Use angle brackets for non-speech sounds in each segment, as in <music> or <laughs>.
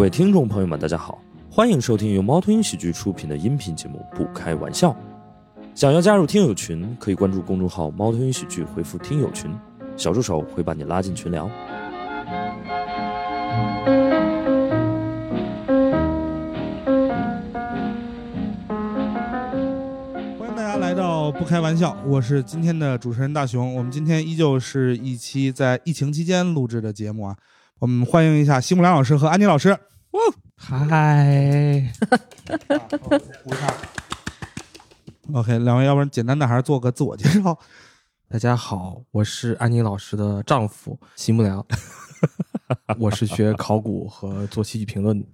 各位听众朋友们，大家好，欢迎收听由猫头鹰喜剧出品的音频节目《不开玩笑》。想要加入听友群，可以关注公众号“猫头鹰喜剧”，回复“听友群”，小助手会把你拉进群聊。欢迎大家来到不开玩笑，我是今天的主持人大熊。我们今天依旧是一期在疫情期间录制的节目啊，我们欢迎一下奚木良老师和安妮老师。嗨，鼓一下。OK，两位，要不然简单的还是做个自我介绍。大家好，我是安妮老师的丈夫席木良，我是学考古和做戏剧评论的。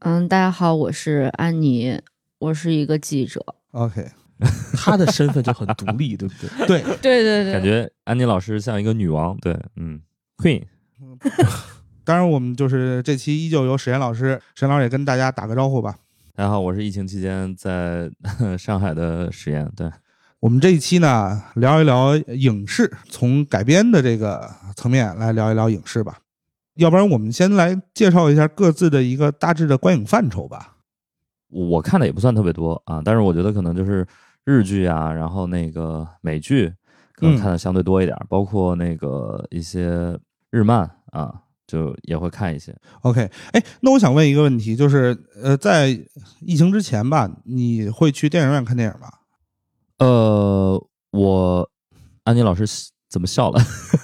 嗯，大家好，我是安妮，我是一个记者。OK，<laughs> 他的身份就很独立，对不对？对，对对对，感觉安妮老师像一个女王，对，嗯，Queen，<laughs> 当然我们就是这期依旧由史岩老师，史岩老师也跟大家打个招呼吧。大家好，我是疫情期间在 <laughs> 上海的史岩，对，我们这一期呢，聊一聊影视，从改编的这个层面来聊一聊影视吧。要不然我们先来介绍一下各自的一个大致的观影范畴吧。我看的也不算特别多啊，但是我觉得可能就是日剧啊，然后那个美剧可能看的相对多一点，包括那个一些日漫啊，就也会看一些。OK，哎，那我想问一个问题，就是呃，在疫情之前吧，你会去电影院看电影吗？呃，我安妮老师怎么笑了？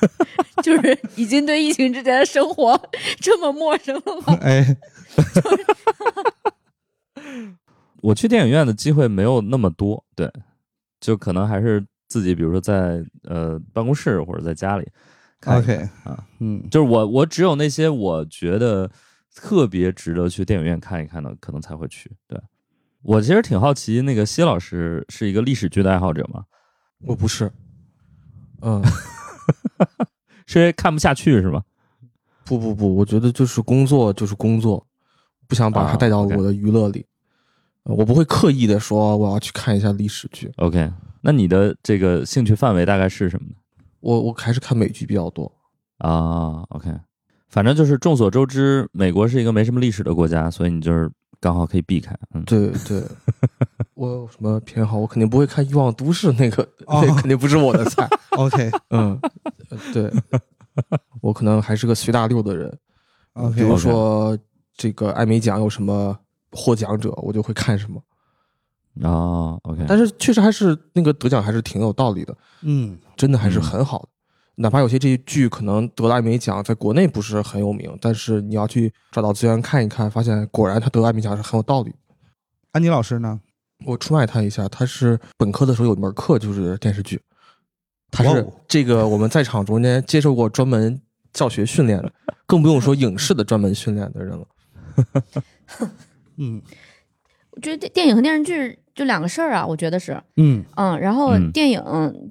<laughs> 就是已经对疫情之前的生活这么陌生了吗？<laughs> 哎，我去电影院的机会没有那么多，对，就可能还是自己，比如说在呃办公室或者在家里看看 OK 啊，嗯，就是我我只有那些我觉得特别值得去电影院看一看的，可能才会去。对我其实挺好奇，那个谢老师是一个历史剧的爱好者吗？我不是，嗯，<laughs> 是因为看不下去是吗？不不不，我觉得就是工作就是工作，不想把它啊带到我的娱乐里。呃我不会刻意的说我要去看一下历史剧，OK，那你的这个兴趣范围大概是什么呢？我我还是看美剧比较多。啊，OK，反正就是众所周知，美国是一个没什么历史的国家，所以你就是刚好可以避开。嗯，对对，我有什么偏好？我肯定不会看《欲望都市》那个，<laughs> 哦那肯定不是我的菜。<laughs> OK 嗯，呃对，我可能还是个随大溜的人。OK，比如说这个艾美奖有什么获奖者，我就会看什么。啊，OK，但是确实还是那个得奖还是挺有道理的，嗯真的还是很好的。哪怕有些这些剧可能得了艾美奖，在国内不是很有名，但是你要去找到资源看一看，发现果然他得艾美奖是很有道理的。安妮老师呢？我出卖他一下，他是本科的时候有一门课就是电视剧，他是这个我们在场中间接受过专门教学训练的，更不用说影视的专门训练的人了。<laughs> 嗯我觉得电电影和电视剧就两个事儿啊，我觉得是，嗯嗯，然后嗯电影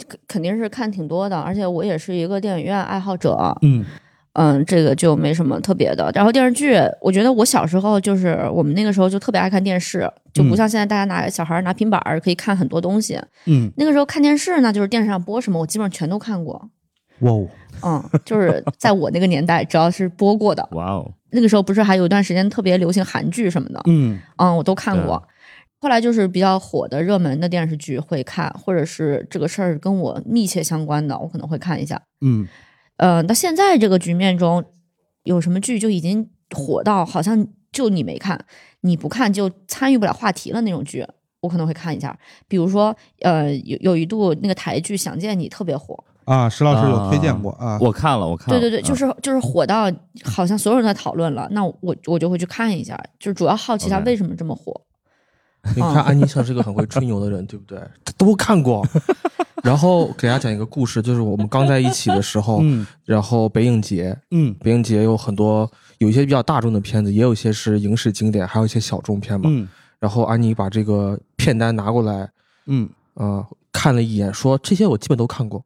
肯肯定是看挺多的，而且我也是一个电影院爱好者，嗯嗯，这个就没什么特别的。然后电视剧，我觉得我小时候就是我们那个时候就特别爱看电视，就不嗯像现在大家拿小孩拿平板儿可以看很多东西。嗯，那个时候看电视呢，就是电视上播什么，我基本上全都看过。哇哦，嗯，就是在我那个年代，只要是播过的，哇哦，那个时候不是还有一段时间特别流行韩剧什么的，嗯嗯，我都看过。后来就是比较火的热门的电视剧会看，或者是这个事儿跟我密切相关的，我可能会看一下。嗯呃，到现在这个局面中，有什么剧就已经火到好像就你没看，你不看就参与不了话题了那种剧，我可能会看一下。比如说，呃，有有一度那个台剧《想见你》特别火，啊，石老师有推荐过啊。我看了，我看了，对对对，就啊是就是火到好像所有人在讨论了，那我我就会去看一下，就是主要好奇他为什么这么火。你看安妮像是个很会吹牛的人，对不对？他都看过。<laughs> 然后给大家讲一个故事，就是我们刚在一起的时候，嗯然后北影节，嗯北影节有很多，有一些比较大众的片子，也有一些是影视经典，还有一些小众片嘛。嗯然后安妮把这个片单拿过来，嗯呃，看了一眼，说这些我基本都看过。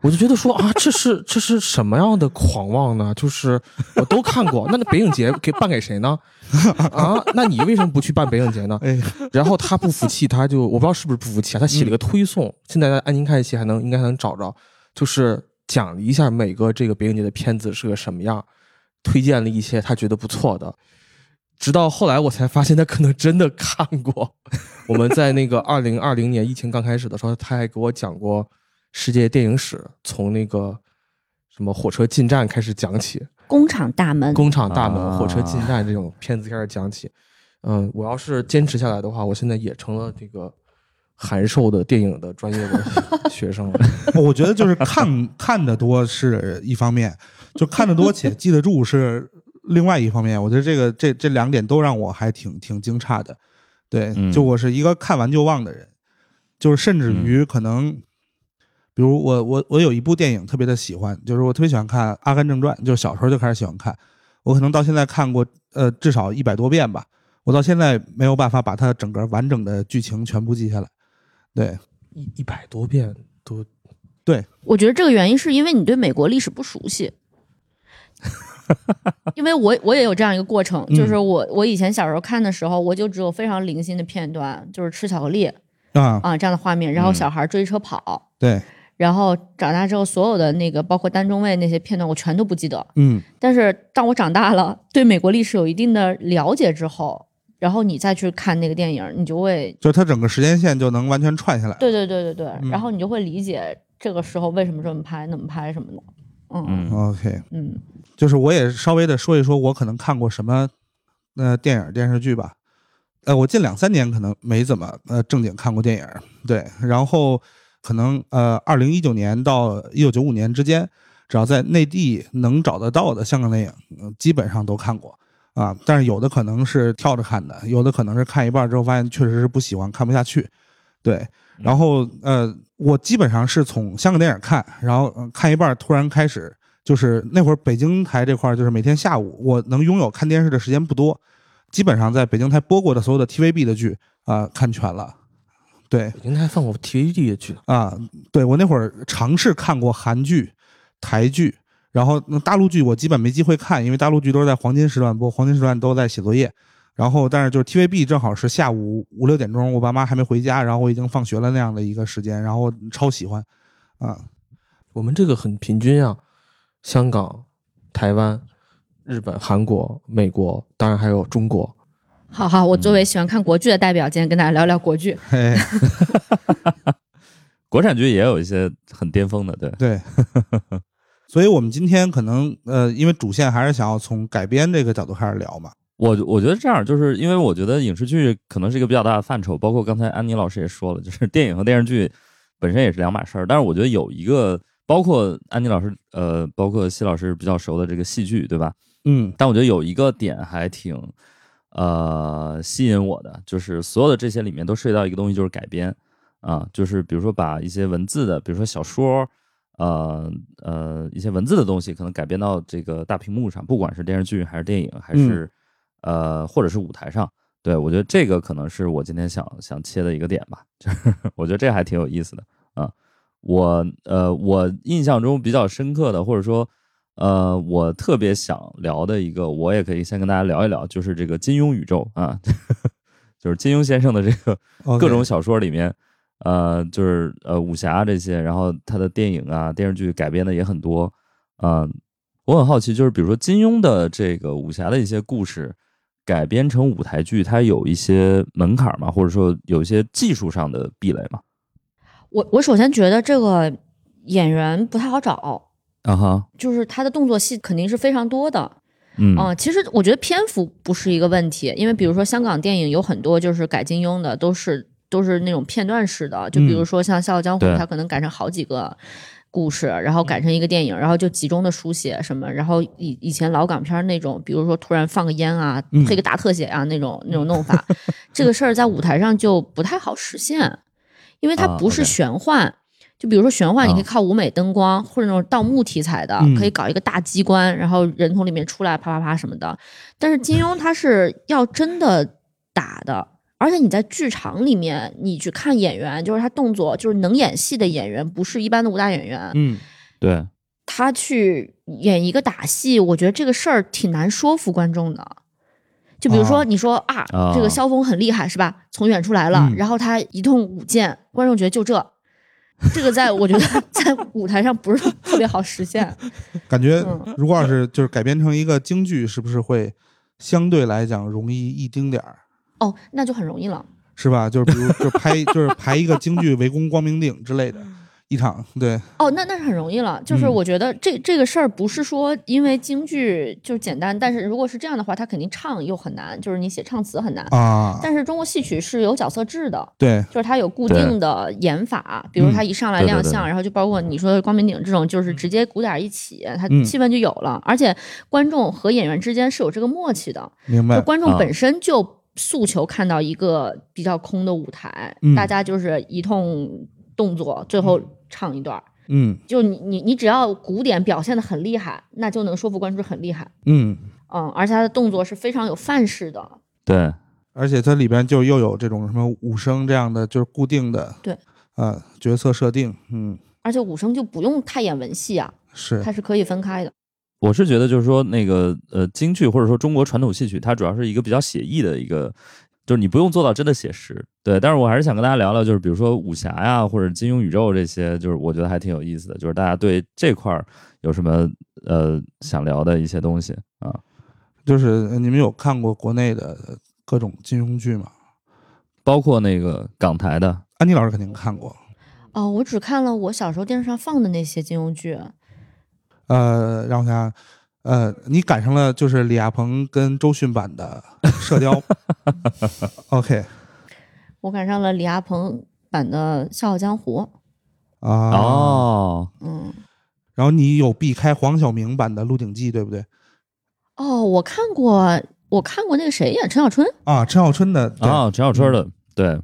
我就觉得说啊，这是 <laughs> 这是什么样的狂妄呢？就是我都看过，那那北影节给办给谁呢？啊，那你为什么不去办北影节呢？哎然后他不服气，他就我不知道是不是不服气啊，他写了个推送，现在在安宁看戏还能应该还能找着，就是讲了一下每个这个北影节的片子是个什么样，推荐了一些他觉得不错的，直到后来我才发现他可能真的看过。我们在那个二零二零年疫情刚开始的时候，他还给我讲过世界电影史，从那个什么火车进站开始讲起，工厂大门，工厂大门、啊火车进站这种片子开始讲起。嗯，我要是坚持下来的话，我现在也成了这个函授的电影的专业的学生了。<laughs> 我觉得就是看 <laughs> 看的多是一方面，就看的多且记得住是另外一方面。我觉得这个这这两点都让我还挺挺惊诧的。对，嗯就我是一个看完就忘的人，就是甚至于可能，比如我我我有一部电影特别的喜欢，就是我特别喜欢看《阿甘正传》，就是小时候就开始喜欢看，我可能到现在看过呃至少一百多遍吧，我到现在没有办法把它整个完整的剧情全部记下来。对。一一百多遍都对。我觉得这个原因是因为你对美国历史不熟悉。<laughs> 因为我我也有这样一个过程，嗯就是我我以前小时候看的时候，我就只有非常零星的片段，就是吃巧克力啊，啊这样的画面，然后嗯。小孩追车跑，对，然后长大之后所有的那个包括单中尉那些片段，我全都不记得。嗯但是当我长大了，对美国历史有一定的了解之后，然后你再去看那个电影，你就会就它整个时间线就能完全串下来。对对对对对，嗯然后你就会理解这个时候为什么这么拍、那么拍什么的。嗯嗯 OK，嗯就是我也稍微的说一说，我可能看过什么呃电影电视剧吧。呃，我近两三年可能没怎么呃正经看过电影，对。然后可能呃二零一九年到一九九五年之间，只要在内地能找得到的香港电影，呃基本上都看过啊。但是有的可能是跳着看的，有的可能是看一半之后发现确实是不喜欢，看不下去。对，然后呃，我基本上是从香港电影看，然后、呃看一半突然开始，就是那会儿北京台这块儿，就是每天下午我能拥有看电视的时间不多，基本上在北京台播过的所有的 TVB 的剧啊、看全了。对北京台放过 TVB 的剧。啊，对我那会儿尝试看过韩剧、台剧，然后那大陆剧我基本没机会看，因为大陆剧都是在黄金时段播，黄金时段都在写作业。然后，但是就是 TVB 正好是下午五六点钟，我爸妈还没回家，然后我已经放学了那样的一个时间，然后超喜欢，啊，我们这个很平均啊，香港、台湾、日本、韩国、美国，当然还有中国。好好，我作为喜欢看国剧的代表，今天跟大家聊聊国剧。<laughs> 嘿，<laughs> 国产剧也有一些很巅峰的，对，对，所以我们今天可能呃，因为主线还是想要从改编这个角度开始聊嘛，我我觉得这样，就是因为我觉得影视剧可能是一个比较大的范畴，包括刚才安妮老师也说了，就是电影和电视剧本身也是两码事儿。但是我觉得有一个，包括安妮老师，呃，包括西老师比较熟的这个戏剧，对吧？嗯但我觉得有一个点还挺呃吸引我的，就是所有的这些里面都涉及到一个东西，就是改编啊，就是比如说把一些文字的，比如说小说，呃呃一些文字的东西，可能改编到这个大屏幕上，不管是电视剧还是电影，还是、呃或者是舞台上。对我觉得这个可能是我今天想想切的一个点吧，就是 <laughs> 我觉得这还挺有意思的啊。我呃我印象中比较深刻的，或者说呃，我特别想聊的一个，我也可以先跟大家聊一聊，就是这个金庸宇宙啊，<laughs> 就是金庸先生的这个各种小说里面，呃，就是呃武侠这些，然后他的电影啊、电视剧改编的也很多，嗯、我很好奇，就是比如说金庸的这个武侠的一些故事改编成舞台剧，它有一些门槛吗？或者说有一些技术上的壁垒吗？我我首先觉得这个演员不太好找，啊哈，就是他的动作戏肯定是非常多的。嗯啊、其实我觉得篇幅不是一个问题，因为比如说香港电影有很多就是改金庸的，都是都是那种片段式的，就比如说像《笑傲江湖》，对它可能改成好几个故事，然后改成一个电影，然后就集中的书写什么，然后以以前老港片那种，比如说突然放个烟啊，嗯配个大特写啊那种那种弄法，<laughs> 这个事儿在舞台上就不太好实现，因为它啊不是玄幻。就比如说玄幻，你可以啊靠舞美灯光、或者那种盗墓题材的，嗯可以搞一个大机关，然后人从里面出来，啪啪啪什么的。但是金庸他是要真的打的，而且你在剧场里面，你去看演员，就是他动作，就是能演戏的演员，不是一般的武打演员，嗯对，他去演一个打戏，我觉得这个事儿挺难说服观众的。就比如说，哦你说啊，哦这个萧峰很厉害是吧？从远处来了，嗯然后他一通舞剑，观众觉得就这。<laughs> 这个在我觉得在舞台上不是特别好实现。<laughs> 感觉嗯如果要是就是改编成一个京剧，是不是会相对来讲容易一丁点儿？哦，那就很容易了。是吧？就是比如就拍就是排一个京剧 <laughs> 围攻光明顶之类的一场，对，哦，那那是很容易了。就是嗯。我觉得这、这个事儿不是说因为京剧就简单，但是如果是这样的话，他肯定唱又很难，就是你写唱词很难。啊，但是中国戏曲是有角色制的，对，就是它有固定的演法，比如他一上来亮相，对然后就包括你说的光明顶这种，就是直接鼓点儿一起，它嗯。气氛就有了。而且观众和演员之间是有这个默契的，明白，就观众啊本身就诉求看到一个比较空的舞台，嗯。大家就是一通动作，最后唱一段儿。嗯就你你你只要古典表现的很厉害，那就能说服观众很厉害。嗯，嗯，而且他的动作是非常有范式的。对，而且它里边就又有这种什么武生这样的，就是固定的，对，啊，角色设定，嗯，而且武生就不用太演文戏啊，是它是可以分开的。我是觉得就是说那个呃京剧或者说中国传统戏曲，它主要是一个比较写意的一个。就是你不用做到真的写实，对，但是我还是想跟大家聊聊，就是比如说武侠呀，或者金庸宇宙这些，就是我觉得还挺有意思的，就是大家对这块儿有什么呃想聊的一些东西啊？就是呃你们有看过国内的各种金庸剧吗？包括那个港台的，安妮老师肯定看过，哦，我只看了我小时候电视上放的那些金庸剧。呃，让我想想，呃，你赶上了就是李亚鹏跟周迅版的《射雕》，OK。我赶上了李亚鹏版的《笑傲江湖》。啊，哦，嗯，然后你有避开黄晓明版的《鹿鼎记》，对不对？哦，我看过，我看过那个谁演陈小春，啊，陈小春的，对啊，陈小春的，对，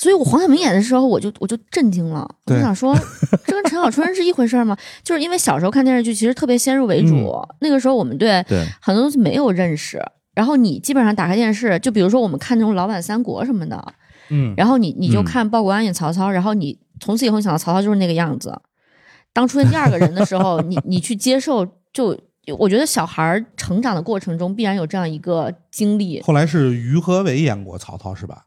所以我黄晓明演的时候，我就我就震惊了，我就想说，<laughs> 这跟陈小春是一回事儿吗？就是因为小时候看电视剧，其实特别先入为主，那个时候我们对对，很多东西没有认识。然后你基本上打开电视，就比如说我们看那种老版三国什么的，嗯，然后你你就嗯看鲍国安演曹操，然后你从此以后你想到曹操就是那个样子。当出现第二个人的时候，<laughs> 你你去接受，就我觉得小孩儿成长的过程中必然有这样一个经历。后来是于和伟演过曹操是吧？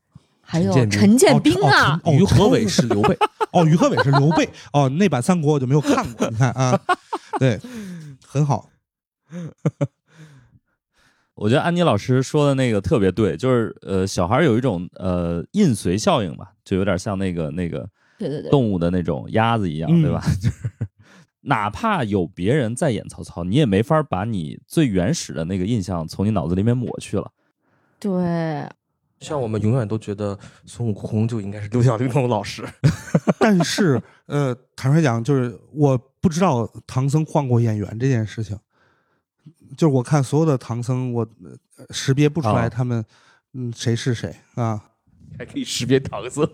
还有陈建兵陈建兵哦啊，哦于和伟是刘备，<laughs> 哦，于和伟是刘备，哦，那版三国我就没有看过，你看啊，对，很好，<laughs> 我觉得安妮老师说的那个特别对，就是呃，小孩有一种呃印随效应吧，就有点像那个那个对对对，动物的那种鸭子一样，嗯对吧？<laughs> 就是哪怕有别人在演曹操，你也没法把你最原始的那个印象从你脑子里面抹去了。对，像我们永远都觉得孙悟空就应该是六小龄童老师。<laughs> 但是呃，坦率讲，就是我不知道唐僧换过演员这件事情，就是我看所有的唐僧，我呃识别不出来哦他们嗯谁是谁啊，还可以识别唐僧，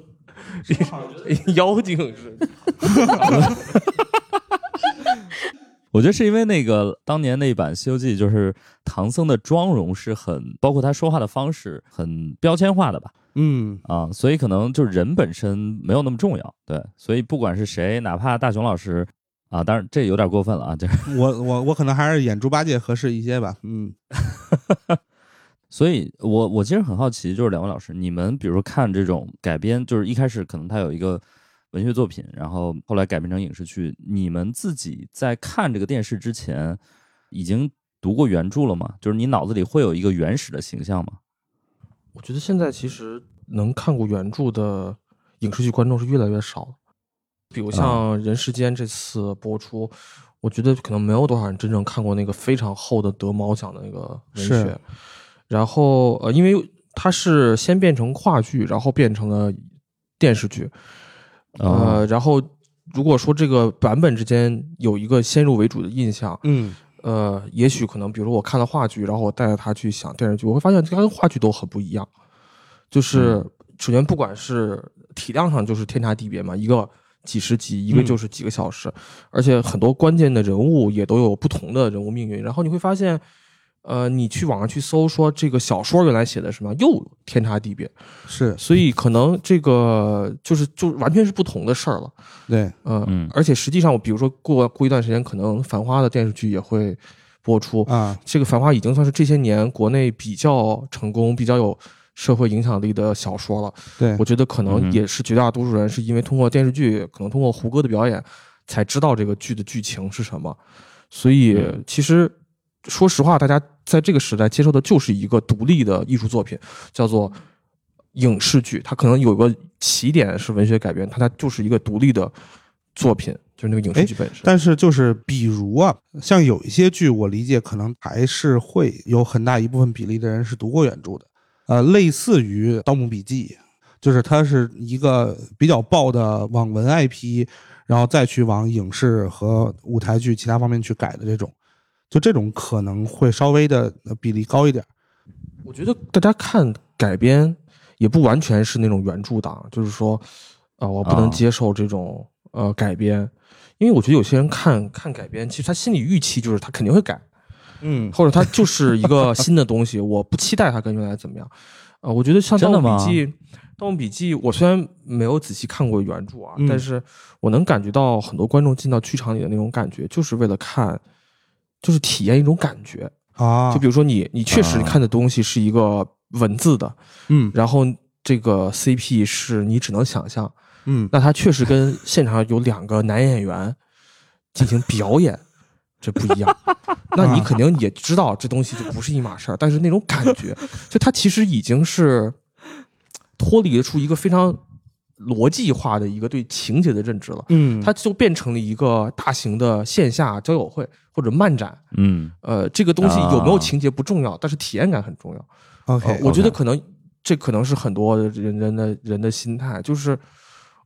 <laughs> 妖精是。<laughs> 我觉得是因为那个当年那一版《西游记》，就是唐僧的妆容是很，包括他说话的方式很标签化的吧，嗯。啊，所以可能就是人本身没有那么重要，对，所以不管是谁，哪怕大雄老师啊，当然这有点过分了啊，就是 <laughs> 我我我可能还是演猪八戒合适一些吧，嗯。<laughs> 所以我我其实很好奇，就是两位老师，你们比如说看这种改编，就是一开始可能他有一个文学作品，然后后来改编成影视剧，你们自己在看这个电视之前，已经读过原著了吗？就是你脑子里会有一个原始的形象吗？我觉得现在其实能看过原著的影视剧观众是越来越少了。比如像《人世间》这次播出，我觉得可能没有多少人真正看过那个非常厚的得猫奖的那个文学。然后呃，因为它是先变成话剧，然后变成了电视剧。哦呃，然后如果说这个版本之间有一个先入为主的印象，嗯呃，也许可能，比如说我看了话剧，然后我带着他去想电视剧，我会发现它跟话剧都很不一样。就是首先不管是体量上就是天差地别嘛，一个几十集，一个嗯就是几个小时，而且很多关键的人物也都有不同的人物命运。然后你会发现，呃，你去网上去搜说这个小说原来写的什么，又天差地别，是所以可能这个就是就完全是不同的事儿了。对嗯，嗯而且实际上，我比如说过过一段时间，可能《繁花》的电视剧也会播出。啊这个《繁花》已经算是这些年国内比较成功、比较有社会影响力的小说了。对我觉得可能嗯也是绝大多数人是因为通过电视剧，可能通过胡歌的表演，才知道这个剧的剧情是什么。所以嗯其实说实话，大家在这个时代接受的就是一个独立的艺术作品，叫做影视剧。它可能有个起点是文学改编，它它就是一个独立的作品，就是那个影视剧本身。但是就是比如啊，像有一些剧，我理解可能还是会有很大一部分比例的人是读过原著的，呃，类似于《盗墓笔记》，就是它是一个比较爆的网文 IP，然后再去往影视和舞台剧其他方面去改的这种，就这种可能会稍微的呃比例高一点。我觉得大家看改编也不完全是那种原著党，就是说，呃，我不能啊接受这种、呃改编，因为我觉得有些人看看改编，其实他心里预期就是他肯定会改，嗯或者他就是一个新的东西，<laughs> 我不期待他跟原来怎么样。呃，我觉得像《盗墓笔记》，《盗墓笔记》，我虽然没有仔细看过原著啊，嗯但是我能感觉到很多观众进到剧场里的那种感觉，就是为了看，就是体验一种感觉。啊，就比如说你，你确实啊看的东西是一个文字的，嗯然后这个 CP 是你只能想象，嗯那它确实跟现场有两个男演员进行表演，这不一样。<laughs> 那你肯定也知道这东西就不是一码事儿，但是那种感觉，就它其实已经是脱离出一个非常逻辑化的一个对情节的认知了。嗯，它就变成了一个大型的线下交友会或者漫展，嗯呃，这个东西有没有啊情节不重要，但是体验感很重要。OK，呃我觉得可能这可能是很多人人的人的心态，就是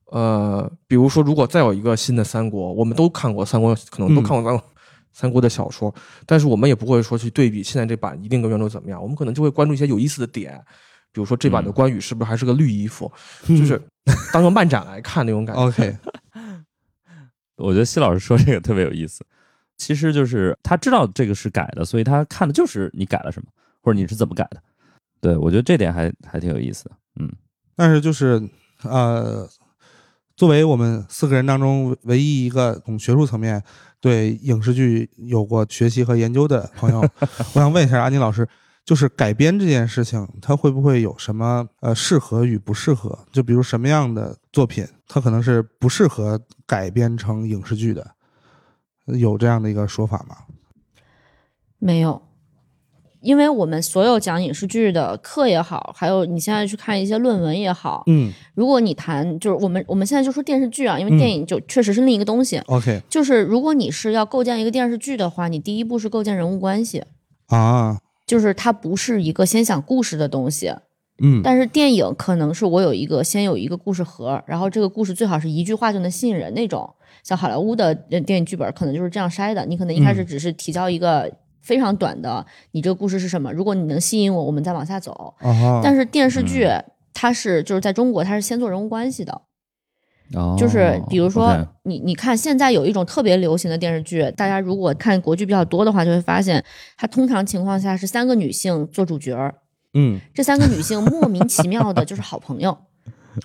呃，比如说，如果再有一个新的三国，我们都看过三国，可能都嗯看过三国、三国的小说，但是我们也不会说去对比现在这版一定跟原著怎么样，我们可能就会关注一些有意思的点，比如说这版的嗯关羽是不是还是个绿衣服，嗯就是当个漫展来看那种感觉。<laughs> OK，<laughs> 我觉得西老师说这个特别有意思，其实就是他知道这个是改的，所以他看的就是你改了什么，或者你是怎么改的。对我觉得这点还还挺有意思的。嗯但是就是呃，作为我们四个人当中唯一一个从学术层面对影视剧有过学习和研究的朋友，<laughs> 我想问一下安妮老师，就是改编这件事情，它会不会有什么呃适合与不适合？就比如什么样的作品，它可能是不适合改编成影视剧的，有这样的一个说法吗？没有，因为我们所有讲影视剧的课也好，还有你现在去看一些论文也好，嗯如果你谈就是我们我们现在就说电视剧啊，因为嗯电影就确实是另一个东西。，OK 就是如果你是要构建一个电视剧的话，你第一步是构建人物关系，啊，就是它不是一个先讲故事的东西。嗯但是电影可能是我有一个先有一个故事盒，然后这个故事最好是一句话就能吸引人那种。像好莱坞的呃电影剧本可能就是这样筛的，你可能一开始嗯只是提交一个非常短的，你这个故事是什么？如果你能吸引我，我们再往下走。啊，但是电视剧嗯它是就是在中国它是先做人物关系的，哦，就是比如说你你看现在有一种特别流行的电视剧，大家如果看国剧比较多的话，就会发现它通常情况下是三个女性做主角儿，嗯这三个女性莫名其妙的就是好朋友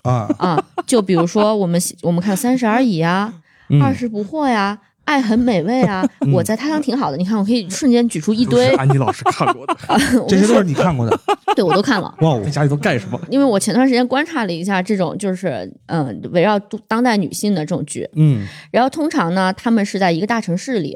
啊，啊，就比如说我们我们看《三十而已》呀，嗯《二十不惑》呀。爱很美味啊！嗯我在他乡挺好的，你看，我可以瞬间举出一堆，安妮老师看过的，<laughs> 这些都是你看过的，<laughs> 对我都看了。哇哦在，家里都干什么？因为我前段时间观察了一下这种就是嗯围绕当代女性的这种剧，嗯然后通常呢，他们是在一个大城市里，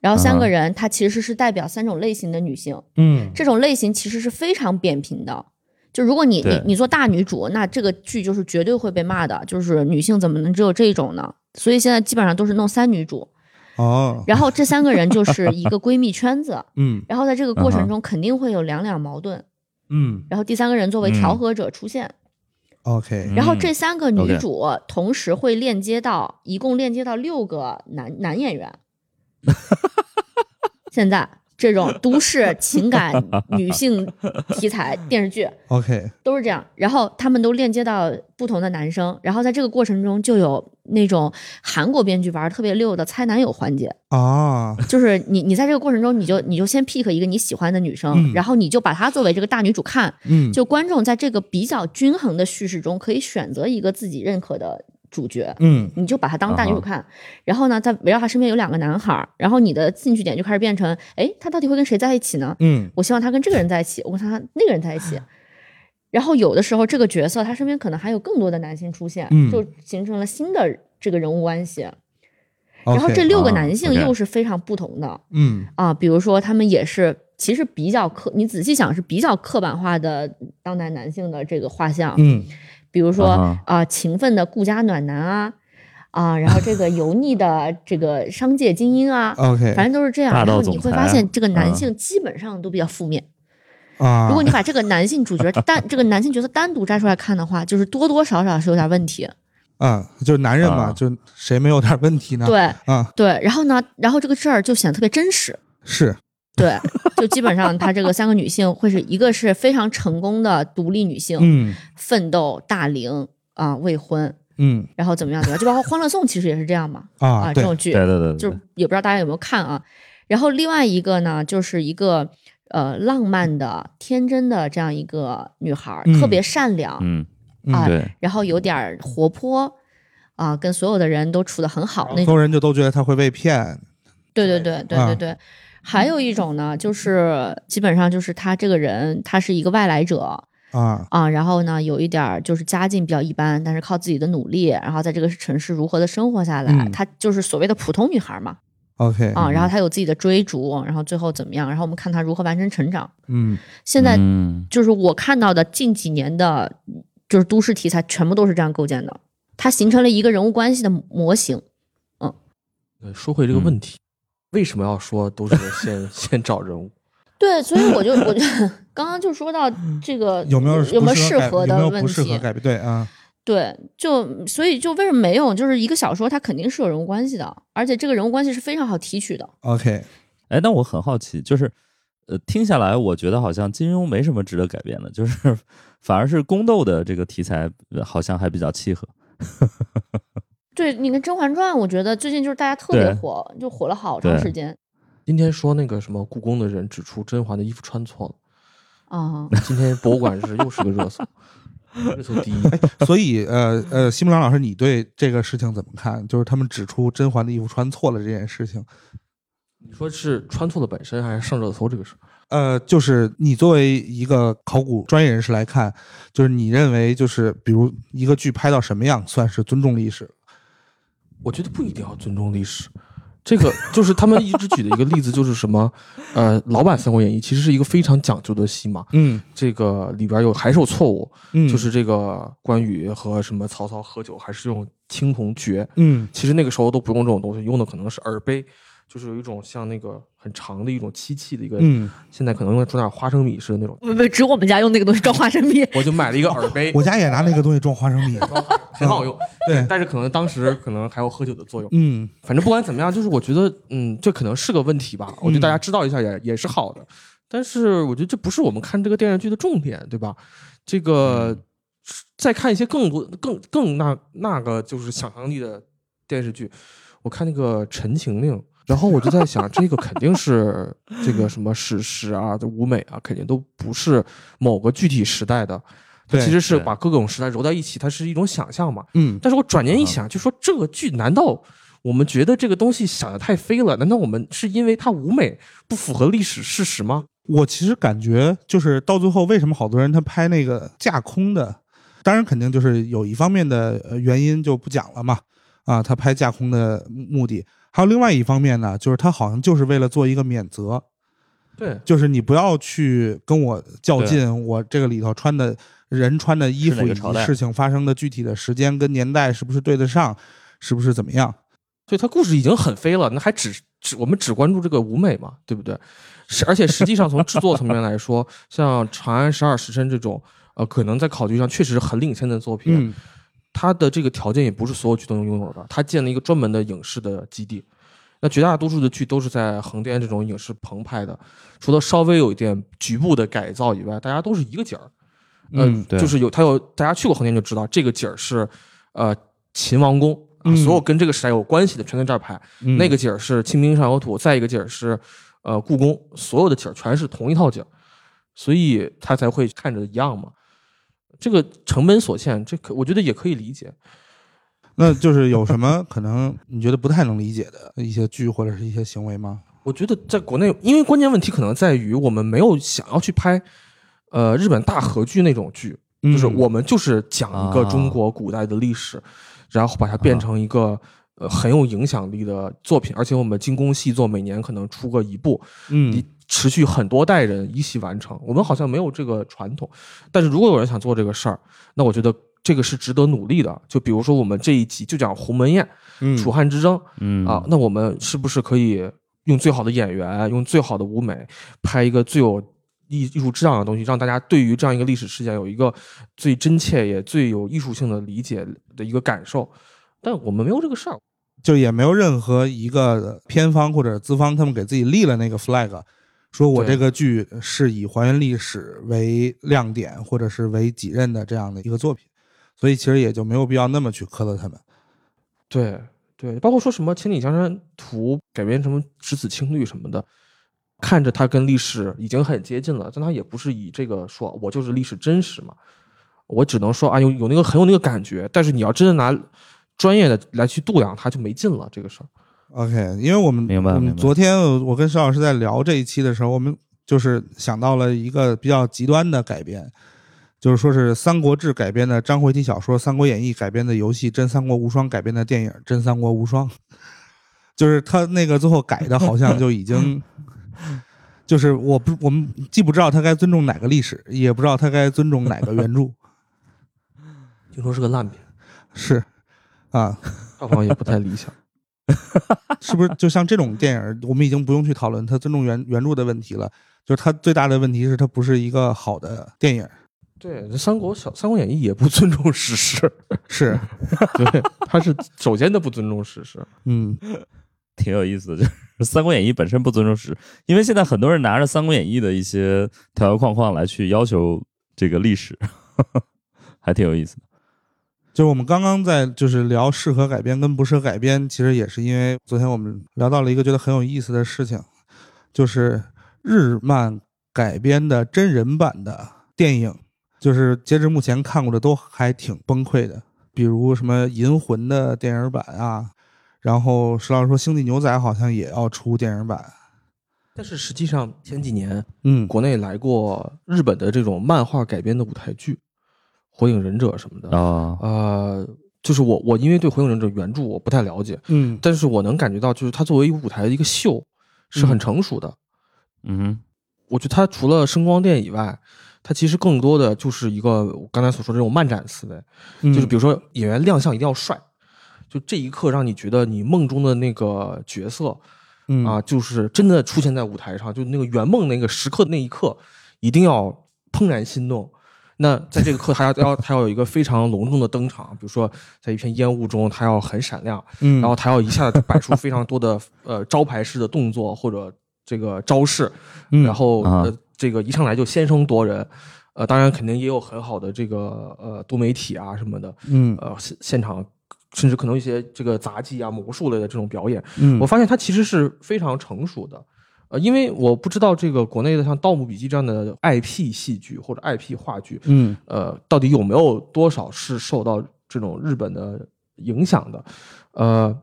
然后三啊个人，她其实是代表三种类型的女性，嗯这种类型其实是非常扁平的。就如果你你你做大女主，那这个剧就是绝对会被骂的，就是女性怎么能只有这种呢？所以现在基本上都是弄三女主，哦，<laughs> 然后这三个人就是一个闺蜜圈子，嗯。然后在这个过程中肯定会有两两矛盾，嗯。然后第三个人作为调和者出现，，OK，然后嗯这三个女主同时会链接到，一共链接到六个男男演员。<laughs> 现在这种都市 <laughs> 情感女性题材 <laughs> 电视剧 OK，都是这样，然后他们都链接到不同的男生，然后在这个过程中就有那种韩国编剧玩特别溜的猜男友环节，啊，就是你你在这个过程中，你就你就先 pick 一个你喜欢的女生，嗯。然后你就把她作为这个大女主看，嗯，就观众在这个比较均衡的叙事中，可以选择一个自己认可的主角，嗯你就把他当大女主看。然后呢，在围绕他身边有两个男孩，然后你的兴趣点就开始变成，哎，他到底会跟谁在一起呢？嗯我希望他跟这个人在一起，我跟他那个人在一起。<sighs> 然后有的时候这个角色他身边可能还有更多的男性出现，嗯就形成了新的这个人物关系。然然后这六个啊男性又是非常不同的嗯啊，比如说他们也是其实比较刻，你仔细想是比较刻板化的当代男性的这个画像，嗯比如说啊勤奋的顾家暖男啊啊，然后这个油腻的 <laughs> 这个商界精英啊，，OK 反正都是这样。然后你会发现，这个男啊性基本上都比较负面。啊，如果你把这个男性主角单这个男性角色单独摘出来看的话，就是多多少少是有点问题。啊，就是男人嘛，啊就谁没有点问题呢？对啊，对，然后呢，然后这个事儿就显得特别真实。是对，就基本上她这个三个女性会是一个是非常成功的独立女性，嗯奋斗大龄啊、未婚，嗯然后怎么样怎么样，就包括《欢乐颂》其实也是这样嘛啊，啊，这种剧对对对，对就是也不知道大家有没有看啊。然后另外一个呢，就是一个呃浪漫的、天真的这样一个女孩特别善良，嗯啊对，然后有点儿活泼啊，跟所有的人都处得很好那种。所有人就都觉得她会被骗，对对对对啊对对。还有一种呢，就是基本上就是他这个人，他是一个外来者啊啊，然后呢，有一点儿就是家境比较一般，但是靠自己的努力，然后在这个城市如何的生活下来，嗯她就是所谓的普通女孩嘛。，OK，啊，然后她有自己的追逐，然后最后怎么样？然后我们看她如何完成成长。嗯现在嗯就是我看到的近几年的，就是都市题材，全部都是这样构建的。它形成了一个人物关系的模型。嗯说回这个问题，为什么要说都是先 <laughs> 先找人物？<laughs> 对，所以我就我就刚刚就说到这个有没有有没有适合的问有没有不适合题？改变？对啊，对，就所以就为什么没有？就是一个小说，它肯定是有人物关系的，而且这个人物关系是非常好提取的。OK，哎，但我很好奇，就是呃，听下来，我觉得好像金庸没什么值得改变的，就是反而是宫斗的这个题材呃好像还比较契合。对，你看《甄嬛传》，我觉得最近就是大家特别火，就火了好长时间今天说那个什么故宫的人指出甄嬛的衣服穿错了，啊。今天博物馆是又是个热搜，<laughs> 热搜第一。所以呃呃，西木朗老师，你对这个事情怎么看？就是他们指出甄嬛的衣服穿错了这件事情，你说是穿错了本身，还是上热搜这个事？呃，就是你作为一个考古专业人士来看，就是你认为就是比如一个剧拍到什么样算是尊重历史？我觉得不一定要尊重历史。这个就是他们一直举的一个例子，就是什么，呃，老版《三国演义》其实是一个非常讲究的戏码，嗯。这个里边有还是有错误，嗯，就是这个关羽和什么曹操喝酒还是用青铜爵，嗯。其实那个时候都不用这种东西，用的可能是耳杯，就是有一种像那个很长的一种漆器的一个，嗯，现在可能用来装点花生米似的那种，不不，只有我们家用那个东西装花生米。我就买了一个耳杯，我家也拿那个东西装花生米。很好用，<laughs> 对但是可能当时可能还有喝酒的作用。嗯反正不管怎么样，就是我觉得，嗯，这可能是个问题吧。我觉得大家知道一下也也是好的，但是我觉得这不是我们看这个电视剧的重点，对吧？这个再看一些更多、更更那那个就是想象力的电视剧，我看那个《陈情令》，然后我就在想，这个肯定是这个什么史实啊、这舞美啊，肯定都不是某个具体时代的。它其实是把各种时代揉在一起，它是一种想象嘛。嗯但是我转念一想，就说这个剧难道我们觉得这个东西想的太飞了？难道我们是因为它舞美不符合历史事实吗？我其实感觉就是到最后，为什么好多人他拍那个架空的，当然肯定就是有一方面的呃原因就不讲了嘛。啊，他拍架空的目的，还有另外一方面呢，就是他好像就是为了做一个免责，对，就是你不要去跟我较劲，我这个里头穿的人穿的衣服以及事情发生的具体的时间跟年代是不是对得上，是不是怎么样？所以它故事已经很飞了，那还只只我们只关注这个舞美嘛，对不对？是，而且实际上从制作层面来说，像《长安十二时辰》这种，呃，可能在考据上确实是很领先的作品，嗯它的这个条件也不是所有剧都能拥有的，它建了一个专门的影视的基地。那绝大多数的剧都是在横店这种影视棚拍的，除了稍微有一点局部的改造以外，大家都是一个景儿。呃嗯对就是有它有大家去过横店就知道，这个景儿是呃秦王宫啊，嗯所有跟这个时代有关系的全在这儿拍。嗯那个景儿是清明上河图，再一个景儿是呃故宫，所有的景儿全是同一套景儿，所以它才会看着一样嘛。这个成本所限，这可我觉得也可以理解。那就是有什么可能你觉得不太能理解的一些剧或者是一些行为吗？<laughs> 我觉得在国内，因为关键问题可能在于我们没有想要去拍，呃日本大和剧那种剧，嗯就是我们就是讲一个啊中国古代的历史，然后把它变成一个。呃，很有影响力的作品，而且我们精工细作，每年可能出个一部，嗯持续很多代人一起完成。我们好像没有这个传统，但是如果有人想做这个事儿，那我觉得这个是值得努力的。就比如说我们这一集就讲鸿门宴、嗯楚汉之争嗯啊，那我们是不是可以用最好的演员，用最好的舞美，拍一个最有艺艺术质量的东西，让大家对于这样一个历史事件有一个最真切也最有艺术性的理解的一个感受？但我们没有这个事儿。就也没有任何一个片方或者资方他们给自己立了那个 flag，说我这个剧是以还原历史为亮点或者是为己任的这样的一个作品，所以其实也就没有必要那么去苛责他们。对对，包括说什么《千里江山图》改编什么《只子青绿》什么的，看着它跟历史已经很接近了，但它也不是以这个说我就是历史真实嘛，我只能说啊有有那个很有那个感觉，但是你要真的拿专业的来去度量它就没劲了这个事儿。OK，因为我们我们明白。明白昨天我跟石老师在聊这一期的时候，我们就是想到了一个比较极端的改编，就是说是《三国志》改编的章回体小说，《三国演义》改编的游戏，《真三国无双》改编的电影《真三国无双》，就是他那个最后改的，好像就已经，就是我不我们既不知道他该尊重哪个历史，也不知道他该尊重哪个原著，<laughs> 听说是个烂片，是啊，票房也不太理想。<laughs> 是不是就像这种电影，我们已经不用去讨论它尊重原原著的问题了？就是它最大的问题是它不是一个好的电影，对，这三国小《三国演义》也不尊重史实，是，<laughs> 对，它是首先的不尊重史实。嗯，挺有意思的，就是《三国演义》本身不尊重史，因为现在很多人拿着《三国演义》的一些条条框框来去要求这个历史，<laughs> 还挺有意思的。就是我们刚刚在就是聊适合改编跟不适合改编，其实也是因为昨天我们聊到了一个觉得很有意思的事情，就是日漫改编的真人版的电影，就是截至目前看过的都还挺崩溃的，比如什么《银魂》的电影版啊，然后石老师说《星际牛仔》好像也要出电影版，但是实际上前几年嗯，国内来过日本的这种漫画改编的舞台剧，《火影忍者》什么的。啊，呃，就是我我因为对《火影忍者》原著我不太了解，嗯但是我能感觉到，就是它作为一个舞台的一个秀是很成熟的。嗯哼，我觉得它除了声光电以外，它其实更多的就是一个我刚才所说的这种漫展思维，嗯就是比如说演员亮相一定要帅，就这一刻让你觉得你梦中的那个角色嗯啊，就是真的出现在舞台上，就那个圆梦那个时刻那一刻，一定要怦然心动。那在这个课，还要要他要有一个非常隆重的登场，比如说在一片烟雾中，他要很闪亮，嗯，然后他要一下子摆出非常多的 <laughs> 呃招牌式的动作或者这个招式，嗯。然后啊。呃这个一上来就先声夺人，呃当然肯定也有很好的这个呃多媒体啊什么的，嗯。呃现现场甚至可能一些这个杂技啊魔术类的这种表演，嗯。我发现它其实是非常成熟的。呃，因为我不知道这个国内的像《盗墓笔记》这样的 IP 戏剧或者 IP 话剧，嗯呃，到底有没有多少是受到这种日本的影响的？呃，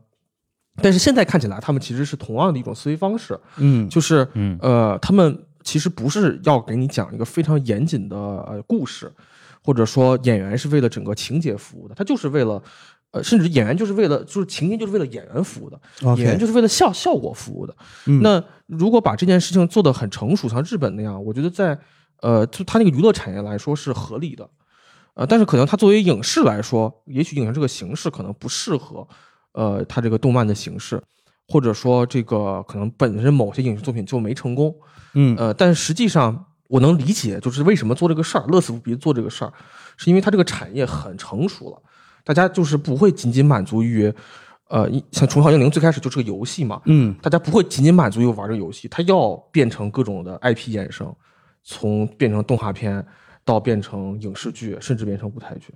但是现在看起来，他们其实是同样的一种思维方式，嗯就是嗯呃，他们其实不是要给你讲一个非常严谨的呃故事，或者说演员是为了整个情节服务的，他就是为了。呃，甚至演员就是为了，就是情节就是为了演员服务的演员就是为了效效果服务的。嗯那如果把这件事情做得很成熟，像日本那样，我觉得在呃，就它那个娱乐产业来说是合理的。呃，但是可能它作为影视来说，也许影视这个形式可能不适合，呃，它这个动漫的形式，或者说这个可能本身某些影视作品就没成功。嗯呃，但实际上我能理解，就是为什么做这个事儿，乐此不疲做这个事儿，是因为它这个产业很成熟了，大家就是不会仅仅满足于，呃，一像《虫草英灵》最开始就是个游戏嘛，嗯大家不会仅仅满足于玩这个游戏，它要变成各种的 IP 衍生，从变成动画片到变成影视剧，甚至变成舞台剧。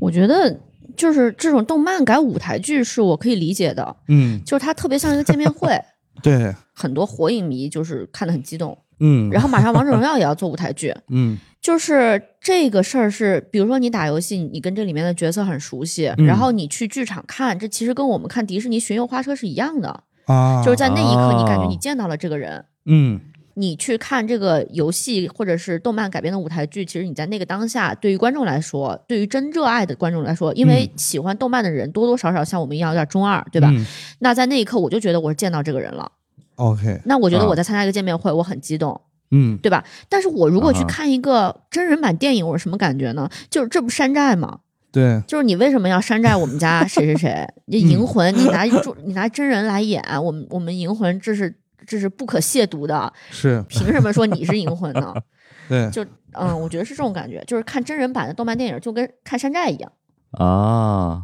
我觉得就是这种动漫改舞台剧是我可以理解的，嗯，就是它特别像一个见面会，<laughs> 对，很多火影迷就是看得很激动。嗯，然后马上王者荣耀 <laughs> 也要做舞台剧，嗯就是这个事儿是，比如说你打游戏，你跟这里面的角色很熟悉，嗯然后你去剧场看，这其实跟我们看迪士尼巡游花车是一样的，啊，就是在那一刻你感觉啊你见到了这个人。嗯你去看这个游戏或者是动漫改编的舞台剧，其实你在那个当下，对于观众来说，对于真热爱的观众来说，因为喜欢动漫的人多多少少像我们一样有点中二，对吧？嗯那在那一刻，我就觉得我是见到这个人了。？OK，那我觉得啊我在参加一个见面会，我很激动，嗯对吧？但是我如果去看一个真人版电影，我是什么感觉呢？就是这不山寨吗？对，就是你为什么要山寨我们家谁谁谁？<laughs> 你银魂，你拿主 <laughs> 你拿真人来演，我们我们银魂这是这是不可亵渎的，是，凭什么说你是银魂呢？<laughs> 对，就嗯，我觉得是这种感觉，就是看真人版的动漫电影就跟看山寨一样。啊，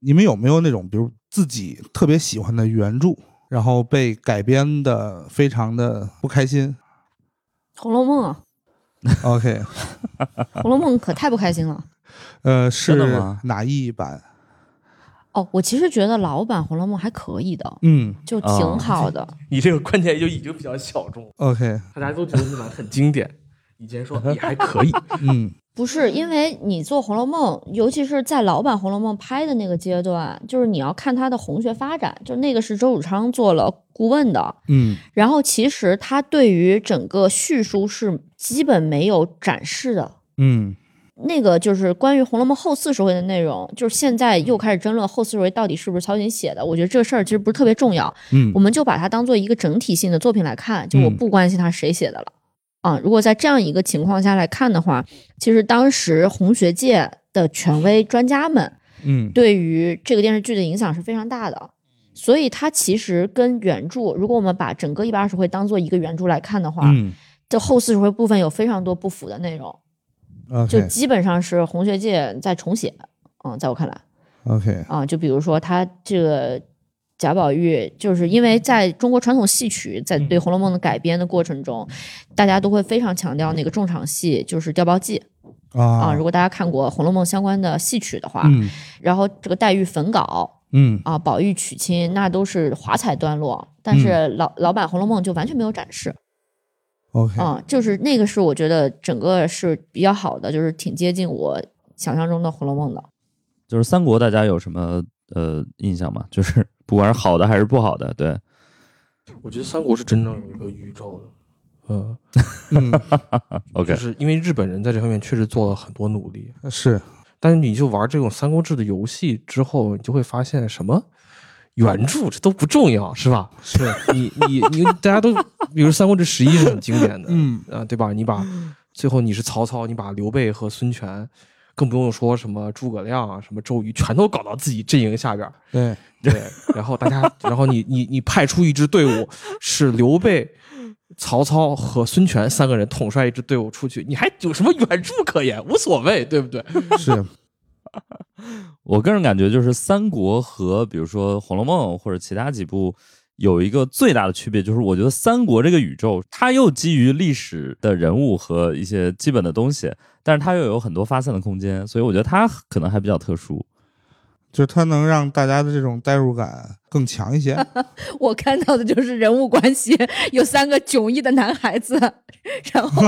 你们有没有那种，比如自己特别喜欢的原著，然后被改编的非常的不开心《红楼梦》啊？<laughs> OK，《红楼梦》可太不开心了。呃，是的吗哪一版？哦，我其实觉得老版《红楼梦》还可以的，嗯就挺哦好的。<laughs> 你这个观点就已经比较小众，，OK，大家都觉得那版很经典。以前说也还可以，<laughs> 嗯不是因为你做《红楼梦》，尤其是在老版《红楼梦》拍的那个阶段，就是你要看它的红学发展，就那个是周汝昌做了顾问的，嗯然后其实他对于整个叙述是基本没有展示的。嗯那个就是关于《红楼梦》后四十回的内容，就是现在又开始争论后四十回到底是不是曹雪芹写的。我觉得这个事儿其实不是特别重要，嗯我们就把它当做一个整体性的作品来看，就我嗯不关心它谁写的了。啊，如果在这样一个情况下来看的话，其实当时红学界的权威专家们嗯，对于这个电视剧的影响是非常大的，所以它其实跟原著，如果我们把整个一百二十回当做一个原著来看的话，嗯这后四十回部分有非常多不符的内容，就基本上是红学界在重写。嗯，在我看来，OK，啊，就比如说他这个贾宝玉，就是因为在中国传统戏曲在对《红楼梦》的改编的过程中，大家都会非常强调那个重场戏，就是调包记啊。啊，如果大家看过《红楼梦》相关的戏曲的话，嗯然后这个黛玉焚稿嗯啊，宝玉娶亲，那都是华彩段落，但是老、老版《红楼梦》就完全没有展示。，OK，啊，就是那个是我觉得整个是比较好的，就是挺接近我想象中的《红楼梦》的。就是三国，大家有什么呃印象吗？就是不管是好的还是不好的，对，我觉得三国是真正有一个宇宙的。嗯，嗯，<laughs> OK，就是因为日本人在这方面确实做了很多努力，是，但是你就玩这种《三国志》的游戏之后，你就会发现什么原著这都不重要，是吧？是，你你你，大家都比如《三国志十一》是很经典的，嗯。啊，对吧？你把最后你是曹操，你把刘备和孙权，更不用说什么诸葛亮啊、什么周瑜，全都搞到自己阵营下边儿，对，对，然后大家，<laughs> 然后你你你派出一支队伍，是刘备、曹操和孙权三个人统帅一支队伍出去，你还有什么原著可言？无所谓，对不对？<laughs> 是，我个人感觉就是三国和比如说《红楼梦》或者其他几部有一个最大的区别，就是我觉得三国这个宇宙，它又基于历史的人物和一些基本的东西，但是它又有很多发散的空间，所以我觉得它可能还比较特殊。就是它能让大家的这种代入感更强一些。<laughs> 我看到的就是人物关系，<laughs> 有三个迥异的男孩子，<laughs> 然后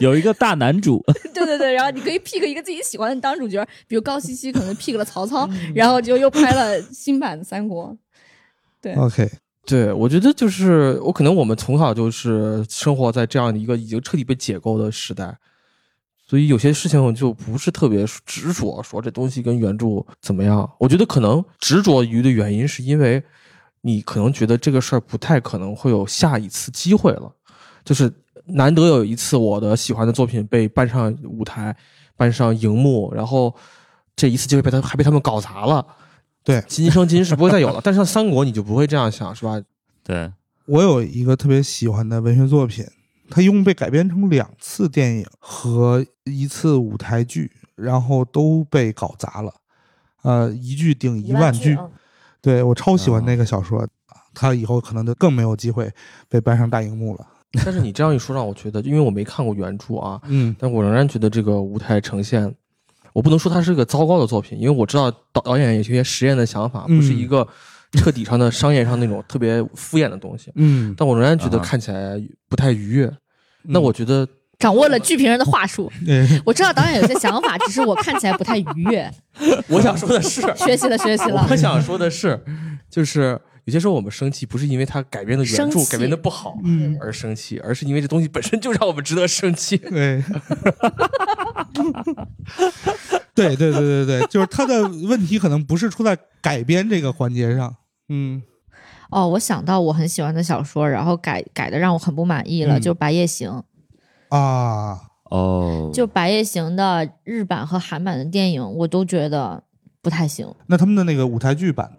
有一个大男主，对对对，然后你可以 pick 一个自己喜欢的当主角，比如高希希可能 pick 了曹操，然后就又拍了新版的三国。对，OK，对，我觉得就是我可能我们从小就是生活在这样的一个已经彻底被解构的时代，所以有些事情我就不是特别执着说这东西跟原著怎么样。我觉得可能执着于的原因是因为你可能觉得这个事儿不太可能会有下一次机会了，就是难得有一次我的喜欢的作品被搬上舞台、搬上荧幕，然后这一次机会被他还被他们搞砸了。对今生今世不会再有了。但是像三国，你就不会这样想，是吧？对，我有一个特别喜欢的文学作品，它一共被改编成两次电影和一次舞台剧，然后都被搞砸了。呃，一句顶一万句，嗯对我超喜欢那个小说，它以后可能就更没有机会被搬上大荧幕了。<laughs> 但是你这样一说，让我觉得，因为我没看过原著啊，嗯但我仍然觉得这个舞台呈现，我不能说它是个糟糕的作品，因为我知道导导演有些实验的想法，不是一个彻底上的商业上那种特别敷衍的东西，嗯，但我仍然觉得啊看起来不太愉悦。那我觉得，掌握了剧评人的话术。<laughs> 嗯我知道导演有些想法，<laughs> 只是我看起来不太愉悦。我想说的是，<laughs> 学习了，学习了。我想说的是，就是有些时候我们生气不是因为它改编的原著改编的不好嗯。而生气，而是因为这东西本身就让我们值得生气。<laughs> 对，对对对对对，就是他的问题可能不是出在改编这个环节上，嗯。哦，我想到我很喜欢的小说，然后改改的让我很不满意了，嗯。就是《白夜行》。啊，哦，就《白夜行》的日版和韩版的电影，我都觉得不太行。那他们的那个舞台剧版的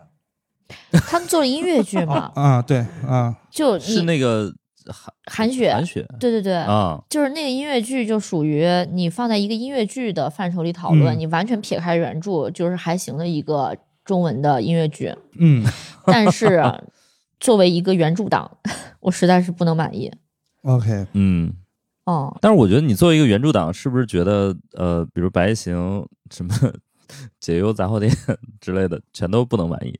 他们做了音乐剧嘛，<laughs> 啊，对啊，就是那个韩韩雪，韩雪。对对对，啊，就是那个音乐剧，就属于你放在一个音乐剧的范畴里讨论，嗯。你完全撇开原著，就是还行的一个中文的音乐剧。嗯。<laughs> 但是作为一个原著党，<laughs> 我实在是不能满意。，OK，嗯。哦，但是我觉得你作为一个原著党，是不是觉得呃，比如《白行》什么《解忧杂货店》之类的，全都不能满意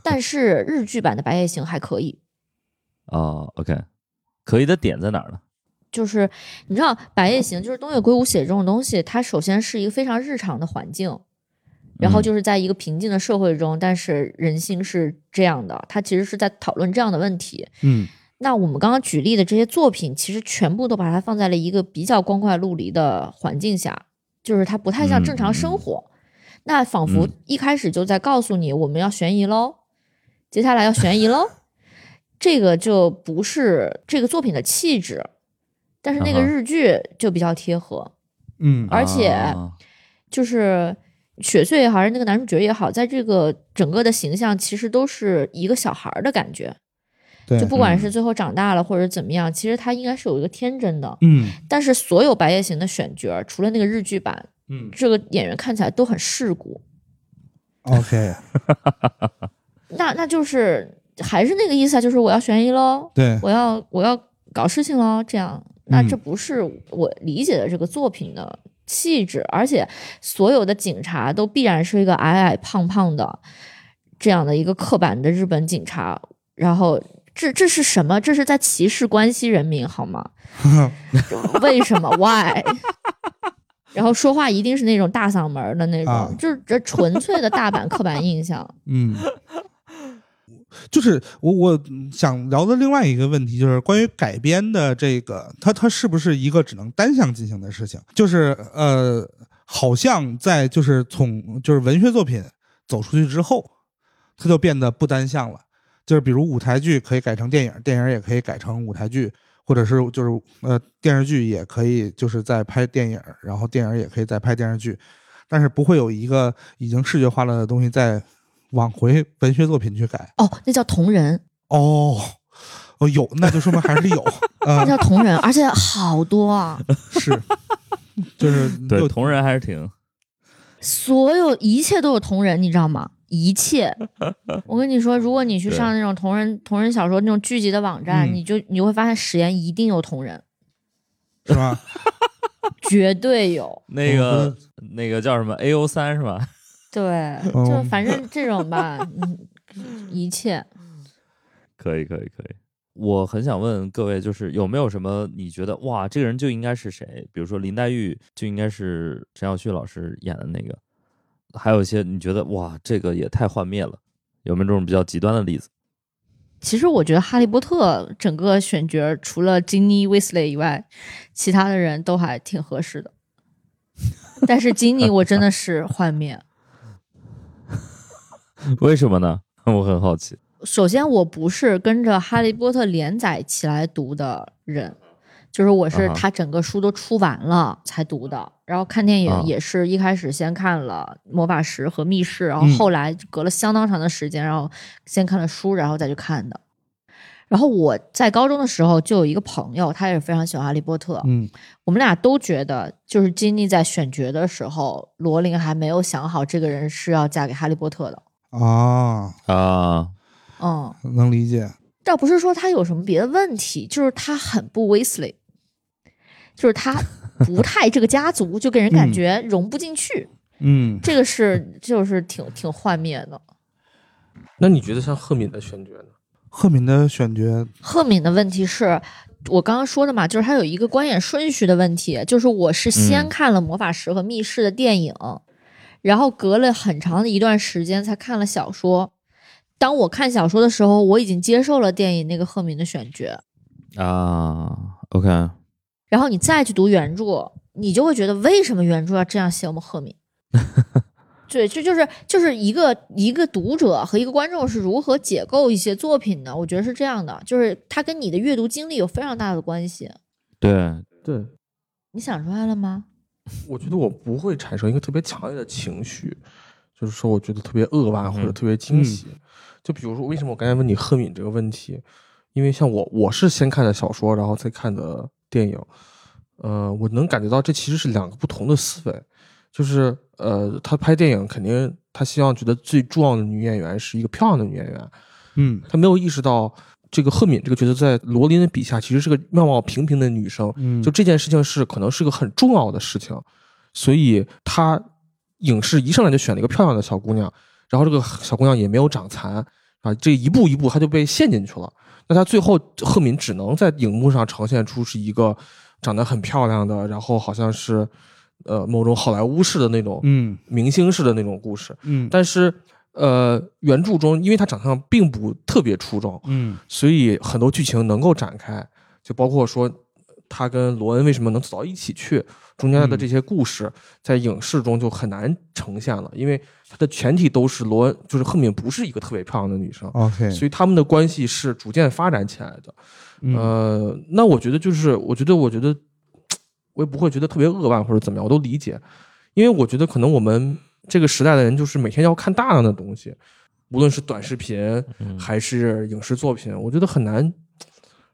<laughs> 但是日剧版的《白夜行》还可以。哦 OK，可以的点在哪儿呢？就是你知道，《白夜行》就是东野圭吾写这种东西，它首先是一个非常日常的环境，然后嗯就是在一个平静的社会中，但是人性是这样的，它其实是在讨论这样的问题。嗯那我们刚刚举例的这些作品，其实全部都把它放在了一个比较光怪陆离的环境下，就是它不太像正常生活。那仿佛嗯一开始就在告诉你，我们要悬疑喽，接下来要悬疑喽，这个就不是这个作品的气质。但是那个日剧就比较贴合，嗯而且啊就是雪穗也好，还是那个男主角也好，在这个整个的形象其实都是一个小孩儿的感觉。对，就不管是嗯最后长大了或者怎么样，其实他应该是有一个天真的。嗯但是所有白夜行的选角，除了那个日剧版，嗯这个演员看起来都很世故。，OK，<laughs> 那那就是还是那个意思啊，就是我要悬疑喽，对，我要我要搞事情喽，这样。那嗯这不是我理解的这个作品的气质，而且所有的警察都必然是一个矮矮胖胖的这样的一个刻板的日本警察，然后这这是什么？这是在歧视关西人民好吗？<laughs> 为什么？Why？<laughs> 然后说话一定是那种大嗓门儿的那种，啊就是这纯粹的大阪刻板印象。嗯，就是我我想聊的另外一个问题，就是关于改编的这个，它它是不是一个只能单向进行的事情？就是呃，好像在就是从就是文学作品走出去之后，它就变得不单向了。就是比如舞台剧可以改成电影，电影也可以改成舞台剧，或者是就是呃电视剧也可以就是在拍电影，然后电影也可以再拍电视剧，但是不会有一个已经视觉化了的东西在往回文学作品去改。哦，那叫同人，哦，哦有，那就说明还是有，<laughs> 那呃，叫同人，而且好多啊！<laughs> 是，就是对有同人还是挺所有一切都有同人，你知道吗？一切，<laughs> 我跟你说，如果你去上那种同人同人小说那种剧集的网站，嗯你就你会发现史岩一定有同人，是吧？绝对有。那个那个叫什么 A O 三是吧？对，<laughs> 哦就反正这种吧，<laughs> 嗯，一切。可以可以可以。我很想问各位，就是有没有什么你觉得哇，这个人就应该是谁？比如说林黛玉就应该是陈小旭老师演的那个，还有一些你觉得哇，这个也太幻灭了，有没有这种比较极端的例子？其实我觉得《哈利波特》整个选角除了金妮·威斯雷以外，其他的人都还挺合适的。<laughs> 但是金妮我真的是幻灭。<laughs> 为什么呢？<laughs> 我很好奇。首先，我不是跟着《哈利波特》连载起来读的人，就是我是他整个书都出完了才读的。然后看电啊影也是一开始先看了《魔法石》和《密室》，然后嗯后来隔了相当长的时间，然后先看了书，然后再去看的。然后我在高中的时候就有一个朋友，他也是非常喜欢《哈利波特》，嗯我们俩都觉得，就是金妮在选角的时候，罗琳还没有想好这个人是要嫁给哈利波特的。啊，啊，嗯，能理解。倒不是说他有什么别的问题，就是他很不 Wesley，，就是他不太这个家族，就给人感 <laughs> 觉融不进去。嗯这个是就是挺挺幻灭的。那你觉得像赫敏的选角呢？赫敏的选角，赫敏的问题是。我刚刚说的嘛，就是他有一个观演顺序的问题，就是我是先嗯看了《魔法石》和《密室》的电影，然后隔了很长的一段时间才看了小说，当我看小说的时候，我已经接受了电影那个赫敏的选角，啊，OK，然后你再去读原著，你就会觉得为什么原著要这样写我们赫敏？<laughs> 对，这就是就是一个一个读者和一个观众是如何解构一些作品的。我觉得是这样的，就是它跟你的阅读经历有非常大的关系。对，对，你想出来了吗？我觉得我不会产生一个特别强烈的情绪，就是说我觉得特别扼腕或者特别惊喜。就比如说，为什么我刚才问你赫敏这个问题？因为像我，我是先看的小说，然后再看的电影。呃，我能感觉到这其实是两个不同的思维。就是呃，他拍电影肯定他希望觉得最重要的女演员是一个漂亮的女演员。嗯他没有意识到这个赫敏这个角色在罗琳的笔下其实是个面貌平平的女生。嗯，就这件事情是可能是个很重要的事情，所以她影视一上来就选了一个漂亮的小姑娘，然后这个小姑娘也没有长残啊，这一步一步她就被陷进去了。那她最后赫敏只能在荧幕上呈现出是一个长得很漂亮的，然后好像是呃某种好莱坞式的那种嗯明星式的那种故事，嗯但是呃原著中因为他长相并不特别出众，嗯。所以很多剧情能够展开，就包括说他跟罗恩为什么能走到一起去，中间的这些故事，在影视中就很难呈现了，因为它的前提都是罗恩，就是赫敏不是一个特别漂亮的女生，，OK，所以他们的关系是逐渐发展起来的。嗯。呃，那我觉得就是，我觉得，我觉得，<tsk> 我也不会觉得特别扼腕或者怎么样，我都理解，因为我觉得可能我们这个时代的人就是每天要看大量的东西，无论是短视频嗯还是影视作品，我觉得很难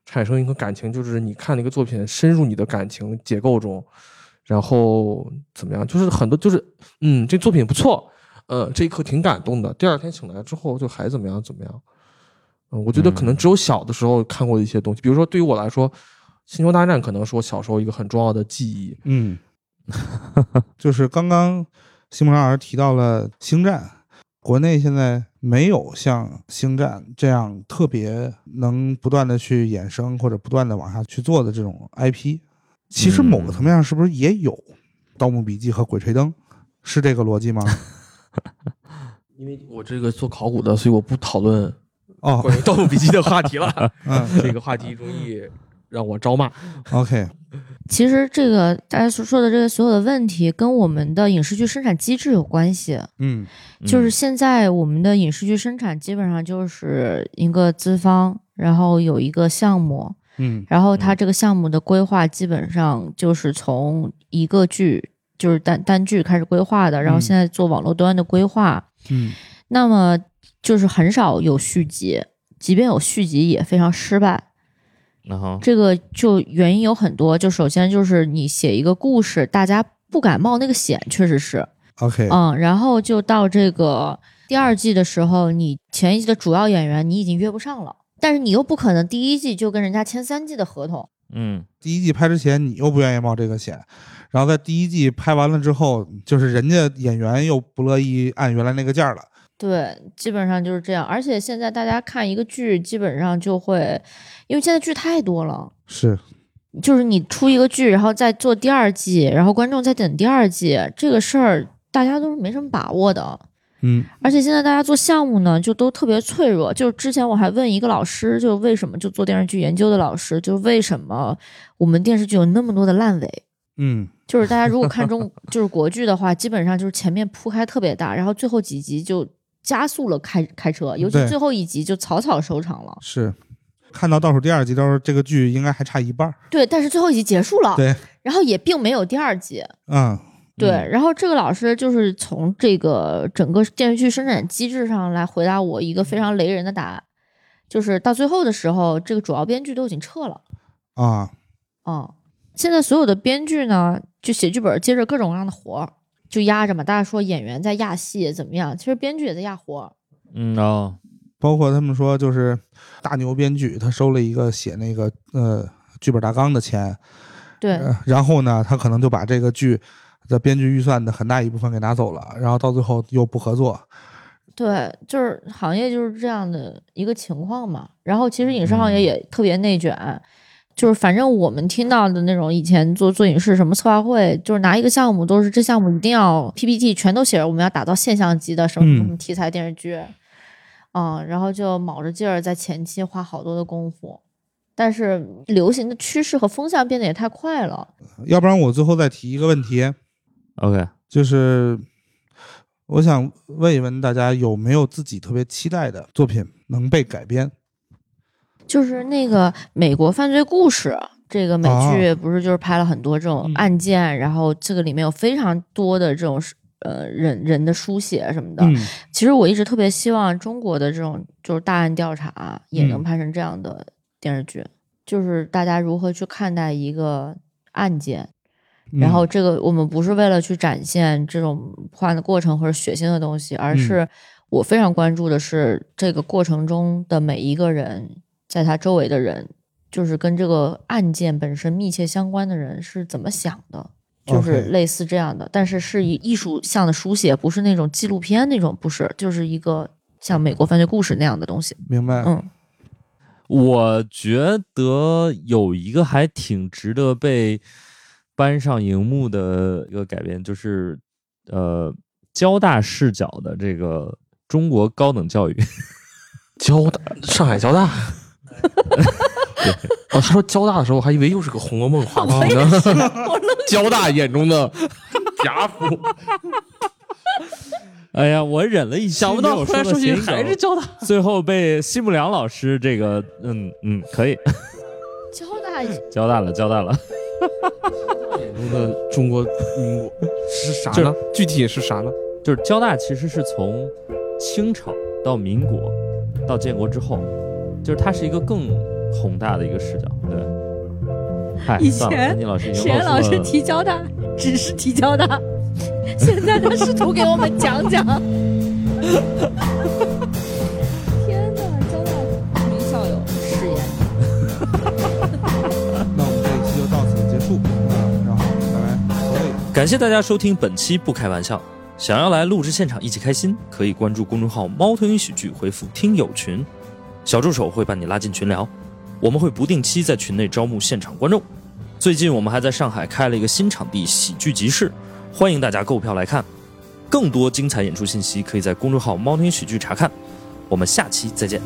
产生一个感情，就是你看那个作品深入你的感情结构中，然后怎么样，就是很多就是嗯，这作品不错，呃，这一刻挺感动的，第二天醒来之后就还怎么样怎么样。嗯，我觉得可能只有小的时候看过的一些东西，比如说对于我来说，《星球大战》可能是我小时候一个很重要的记忆。嗯，<laughs> 就是刚刚西蒙老师提到了《星战》，国内现在没有像《星战》这样特别能不断的去衍生或者不断的往下去做的这种 IP。其实某个层面上是不是也有《盗墓笔记》和《鬼吹灯》？是这个逻辑吗？<laughs> 因为我这个做考古的，所以我不讨论哦，关于《盗墓笔记》的话题了。<laughs> 嗯这个话题容易让我招骂。<laughs> OK，其实这个大家所说的这个所有的问题，跟我们的影视剧生产机制有关系。嗯就是现在我们的影视剧生产基本上就是一个资方，然后有一个项目，嗯然后它这个项目的规划基本上就是从一个剧，就是单单剧开始规划的，然后嗯现在做网络端的规划，嗯那么就是很少有续集，即便有续集也非常失败。然后这个就原因有很多，就首先就是你写一个故事，大家不敢冒那个险，确实是，，OK，嗯，然后就到这个第二季的时候，你前一季的主要演员你已经约不上了，但是你又不可能第一季就跟人家签三季的合同，嗯。第一季拍之前你又不愿意冒这个险，然后在第一季拍完了之后，就是人家演员又不乐意按原来那个价了。对，基本上就是这样。而且现在大家看一个剧，基本上就会，因为现在剧太多了，是，就是你出一个剧，然后再做第二季，然后观众再等第二季，这个事儿大家都是没什么把握的。嗯而且现在大家做项目呢，就都特别脆弱。就是之前我还问一个老师，就为什么就做电视剧研究的老师，就为什么我们电视剧有那么多的烂尾？嗯就是大家如果看中 <laughs> 就是国剧的话，基本上就是前面铺开特别大，然后最后几集就加速了开开车，尤其最后一集就草草收场了。是，看到倒数第二集的时候，这个剧应该还差一半儿。对，但是最后一集结束了，对，然后也并没有第二集。嗯。对，嗯。然后这个老师就是从这个整个电视剧生产机制上来回答我一个非常雷人的答案，就是到最后的时候，这个主要编剧都已经撤了。啊，嗯，现在所有的编剧呢，就写剧本，接着各种各样的活儿，就压着嘛。大家说演员在压戏怎么样？其实编剧也在压活。嗯哦包括他们说，就是大牛编剧他收了一个写那个呃剧本大纲的钱，对，呃然后呢，他可能就把这个剧的编剧预算的很大一部分给拿走了，然后到最后又不合作。对，就是行业就是这样的一个情况嘛。然后其实影视行业嗯也特别内卷，就是反正我们听到的那种以前做做影视什么策划会，就是拿一个项目都是这项目一定要 PPT 全都写着我们要打造现象级的什么什么题材电视剧。嗯，然后就卯着劲儿在前期花好多的功夫，但是流行的趋势和风向变得也太快了。要不然我最后再提一个问题，OK，就是我想问一问大家有没有自己特别期待的作品能被改编？就是那个美国犯罪故事这个美剧，哦不是就是拍了很多这种嗯。案件，然后这个里面有非常多的这种呃人人的书写什么的。嗯。其实我一直特别希望中国的这种就是大案调查也能嗯拍成这样的电视剧，就是大家如何去看待一个案件，然嗯。后这个我们不是为了去展现这种破案的过程或者血腥的东西，而嗯。是我非常关注的是这个过程中的每一个人，在他周围的人，就是跟这个案件本身密切相关的人是怎么想的。就是类似这样的但是是以艺术向的书写，不是那种纪录片那种，不是，就是一个像美国犯罪故事那样的东西。明白。嗯，我觉得有一个还挺值得被搬上荧幕的一个改编，就是呃交大视角的这个中国高等教育。<laughs> 交大，上海交大。<laughs> 哦，他说交大的时候，我还以为又是个《红楼梦》话题呢。<laughs> 交大眼中的贾府，<laughs> 哎呀，我忍了一期想不到没有后来说起还是交大。最后被奚木良老师这个，嗯嗯，可以，交大交大了，交大了。眼中的中国民国是啥就呢？具体是啥呢？就是交大其实是从清朝到民国到建国之后，就是它是一个更宏大的一个视角。对，嗨，以前南京老师提交的，<laughs> 只是提交的，<laughs> 现在他试图给我们讲讲。<laughs> 天哪，交大名校友誓言。那我们这一期就到此结束啊，然后拜拜，各位。感谢大家收听本期《不开玩笑》。想要来录制现场一起开心，可以关注公众号“猫头鹰喜剧”，回复“听友群”，小助手会把你拉进群聊。我们会不定期在群内招募现场观众。最近我们还在上海开了一个新场地——喜剧集市，欢迎大家购票来看。更多精彩演出信息可以在公众号“猫头喜剧”查看。我们下期再见。